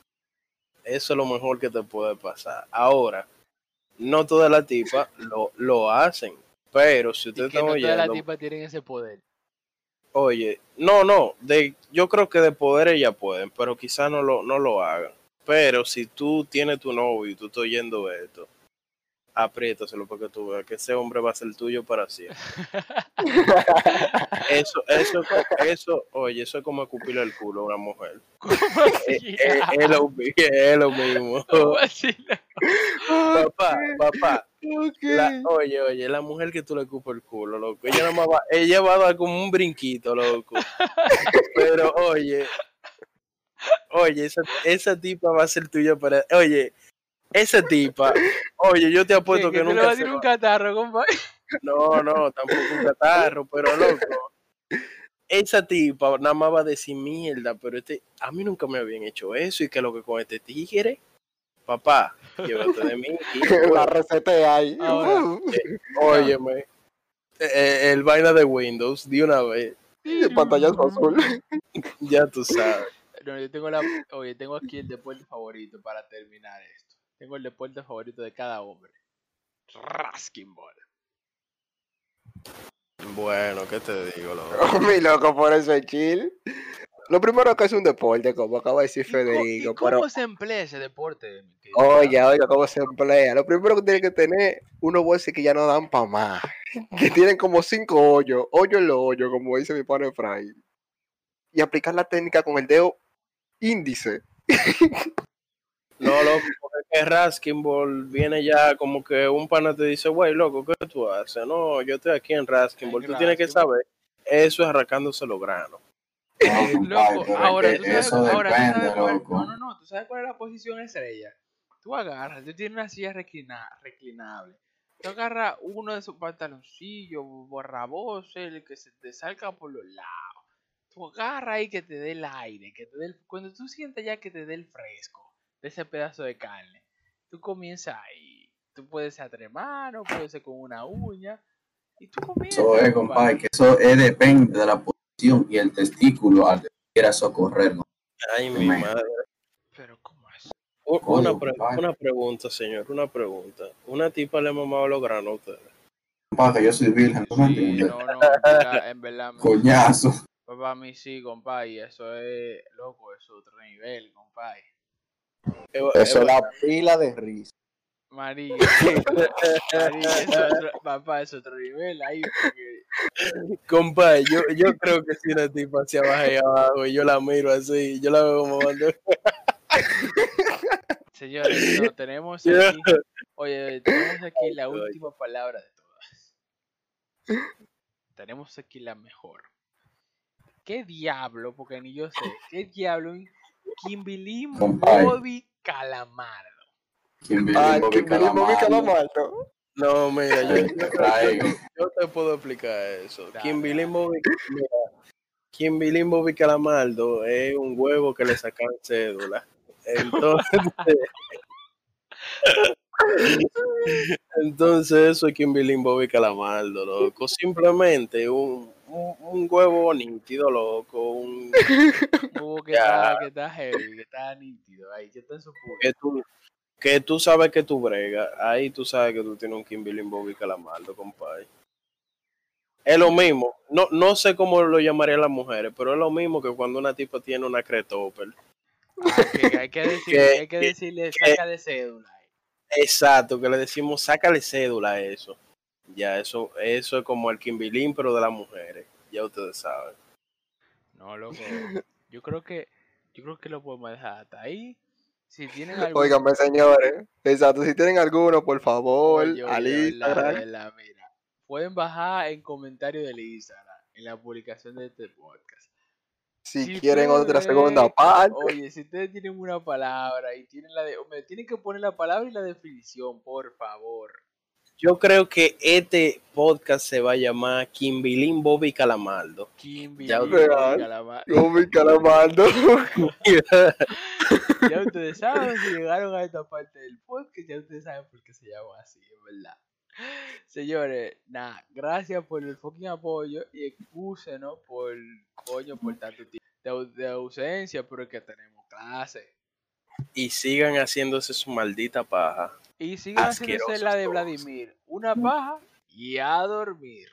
[SPEAKER 4] Eso es lo mejor que te puede pasar. Ahora, no todas las tipas lo, lo hacen, pero si
[SPEAKER 1] que
[SPEAKER 4] están
[SPEAKER 1] no todas las tipas tienen ese poder.
[SPEAKER 4] oye, no, no, de, yo creo que de poder ellas pueden, pero quizás no lo, no lo hagan. Pero si tú tienes tu novio y tú estás oyendo esto, apriétaselo para que tú veas que ese hombre va a ser tuyo para siempre. Eso, eso, eso, oye, eso es como escupirle el culo a una mujer.
[SPEAKER 1] ¿Cómo
[SPEAKER 4] Es,
[SPEAKER 1] así?
[SPEAKER 4] es- es lo, mi- es lo mismo. Papá, papá,
[SPEAKER 2] Ok.
[SPEAKER 4] la- oye, oye, la mujer que tú le escupes el culo, loco. Ella, más va, ella va a dar como un brinquito, loco. Pero, oye, oye, esa, esa tipa va a ser tuya para. Oye, esa tipa, oye, yo te apuesto
[SPEAKER 1] ¿Qué,
[SPEAKER 4] que
[SPEAKER 1] que te le
[SPEAKER 4] nunca
[SPEAKER 1] va a
[SPEAKER 4] se
[SPEAKER 1] decir
[SPEAKER 4] va-
[SPEAKER 1] un catarro, compadre?
[SPEAKER 4] No, no, tampoco un catarro, pero loco. Esa tipa nada más va a decir mierda, pero este, a mí nunca me habían hecho eso y que lo que con este tigre, papá, llévate de mí.
[SPEAKER 2] La receta ahí.
[SPEAKER 1] Ahora.
[SPEAKER 2] Uh,
[SPEAKER 4] Óyeme, eh, el vaina de Windows, de una vez,
[SPEAKER 2] de pantallazo azul.
[SPEAKER 4] ya tú sabes.
[SPEAKER 1] No, yo tengo la. Oye, tengo aquí el deporte favorito para terminar esto. Tengo el deporte favorito de cada hombre. Rasking Ball.
[SPEAKER 4] Bueno, ¿qué te digo, loco?
[SPEAKER 2] Mi loco, por eso es chill. Lo primero que es un deporte, como acaba de decir
[SPEAKER 1] ¿Y co- ¿Y
[SPEAKER 2] Federico.
[SPEAKER 1] cómo
[SPEAKER 2] Pero,
[SPEAKER 1] se emplea ese deporte?
[SPEAKER 2] oye, oye, cómo se emplea. Lo primero que tiene que tener unos bolsos que ya no dan para más. Que tienen como cinco hoyos, hoyo en los hoyos, como dice mi padre Fray. Y aplicar la técnica con el dedo índice.
[SPEAKER 4] No, loco, porque Raskin Ball viene ya como que un pana te dice, güey, loco, ¿qué tú haces? No, yo estoy aquí en Raskin Ball. Tú tienes que saber, eso es arrancándose los granos.
[SPEAKER 3] No, compadre,
[SPEAKER 1] Loco, ahora tú sabes,
[SPEAKER 3] eso
[SPEAKER 1] ahora tú sabes cuál,
[SPEAKER 3] loco.
[SPEAKER 1] no, no, no, tú sabes cuál es la posición estrella. Tú agarras, tú tienes una silla reclina- reclinable. Tú agarras uno de esos pantaloncillos borrabosos, el que se te salga por los lados. Tú agarras ahí que te dé el aire, que te dé el- cuando tú sientas ya que te dé el fresco de ese pedazo de carne, tú comienzas ahí. Tú puedes tres manos, puedes ser con una uña. Y tú comienzas.
[SPEAKER 3] Eso es, compadre, que eso es, depende de la posición y el testículo al que quiera socorrer. ¿no?
[SPEAKER 4] Ay, mi madre.
[SPEAKER 1] Pero ¿cómo es?
[SPEAKER 3] Coño,
[SPEAKER 4] Una, pre-
[SPEAKER 3] compadre.
[SPEAKER 4] una pregunta, señor, una pregunta. Una tipa le ha mamado los granos a ustedes.
[SPEAKER 3] Compadre, que yo soy virgen, ¿tú me
[SPEAKER 1] Sí,
[SPEAKER 3] entiendes?
[SPEAKER 1] no, no, en verdad, en verdad,
[SPEAKER 3] Coñazo.
[SPEAKER 1] Para mí sí, compadre, y eso es, loco, eso es otro nivel, compadre.
[SPEAKER 2] Eso es la pila de risa.
[SPEAKER 1] María, María, eso es otro, papá, es otro nivel ahí, porque
[SPEAKER 4] Compadre, yo, yo creo que si una tipa ahí abajo y yo la miro así, yo la veo como cuando...
[SPEAKER 1] Señores, no, tenemos aquí, oye, tenemos aquí la última palabra de todas. Tenemos aquí la mejor. ¿Qué diablo? Porque ni yo sé. ¿Qué diablo? Kimberly. Bobby Calamardo.
[SPEAKER 3] Kimberly
[SPEAKER 2] Ay,
[SPEAKER 3] Bobby Calamardo.
[SPEAKER 2] Calamardo.
[SPEAKER 4] No, mira, yo,
[SPEAKER 3] Ay,
[SPEAKER 4] yo-
[SPEAKER 3] traigo.
[SPEAKER 4] yo te puedo explicar eso.
[SPEAKER 1] Dale,
[SPEAKER 4] Kimberly
[SPEAKER 1] dale.
[SPEAKER 4] Bobby, mira, Kimberly Bobby Calamardo es un huevo que le sacan cédula. Entonces, entonces eso es Kimberly Bobby Calamardo, loco. Simplemente un, un, un huevo nítido, loco. Un,
[SPEAKER 1] Hubo que está, que está heavy, que está nítido ahí, que está en su
[SPEAKER 4] que tú, que tú sabes que tú bregas, ahí tú sabes que tú tienes un Kimberly Bobby Calamardo, compadre. Es lo mismo, no, no sé cómo lo llamaría las mujeres, pero es lo mismo que cuando una tipa tiene una Cretopel.
[SPEAKER 1] Ah, que hay que decirle,
[SPEAKER 4] Que-
[SPEAKER 1] hay que decirle, saca de cédula.
[SPEAKER 4] Exacto, que le decimos, sácale cédula a eso. Ya, eso, eso es como el Kimberly, pero de las mujeres. Ya ustedes saben.
[SPEAKER 1] No, loco. Yo creo que, yo creo que lo podemos dejar hasta ahí. Si tienen algún
[SPEAKER 2] Óigame, señores. Exacto, si tienen alguno, por favor,
[SPEAKER 1] Oye, oye,
[SPEAKER 2] al
[SPEAKER 1] verdad,
[SPEAKER 2] Instagram.
[SPEAKER 1] verdad, mira. Pueden bajar en comentarios del Instagram, en la publicación de este podcast.
[SPEAKER 2] Si
[SPEAKER 1] Si
[SPEAKER 2] quieren otra segunda parte.
[SPEAKER 1] Oye, si ustedes tienen una palabra y tienen la de, hombre, tienen que poner la palabra y la definición, por favor.
[SPEAKER 4] Yo creo que este podcast se va a llamar Kimberly Bobby
[SPEAKER 2] ustedes-
[SPEAKER 1] Calamar.
[SPEAKER 2] Bobby Calamardo.
[SPEAKER 1] Ya ustedes saben, si llegaron a esta parte del podcast, ya ustedes saben por qué se llama así, es verdad. Señores, nada, gracias por el fucking apoyo y excúsenos por, coño, por tanto tiempo de, de ausencia, pero es que tenemos clase.
[SPEAKER 4] Y sigan haciéndose su maldita paja.
[SPEAKER 1] Y sigan haciéndose la de. Vladimir, una paja y a dormir.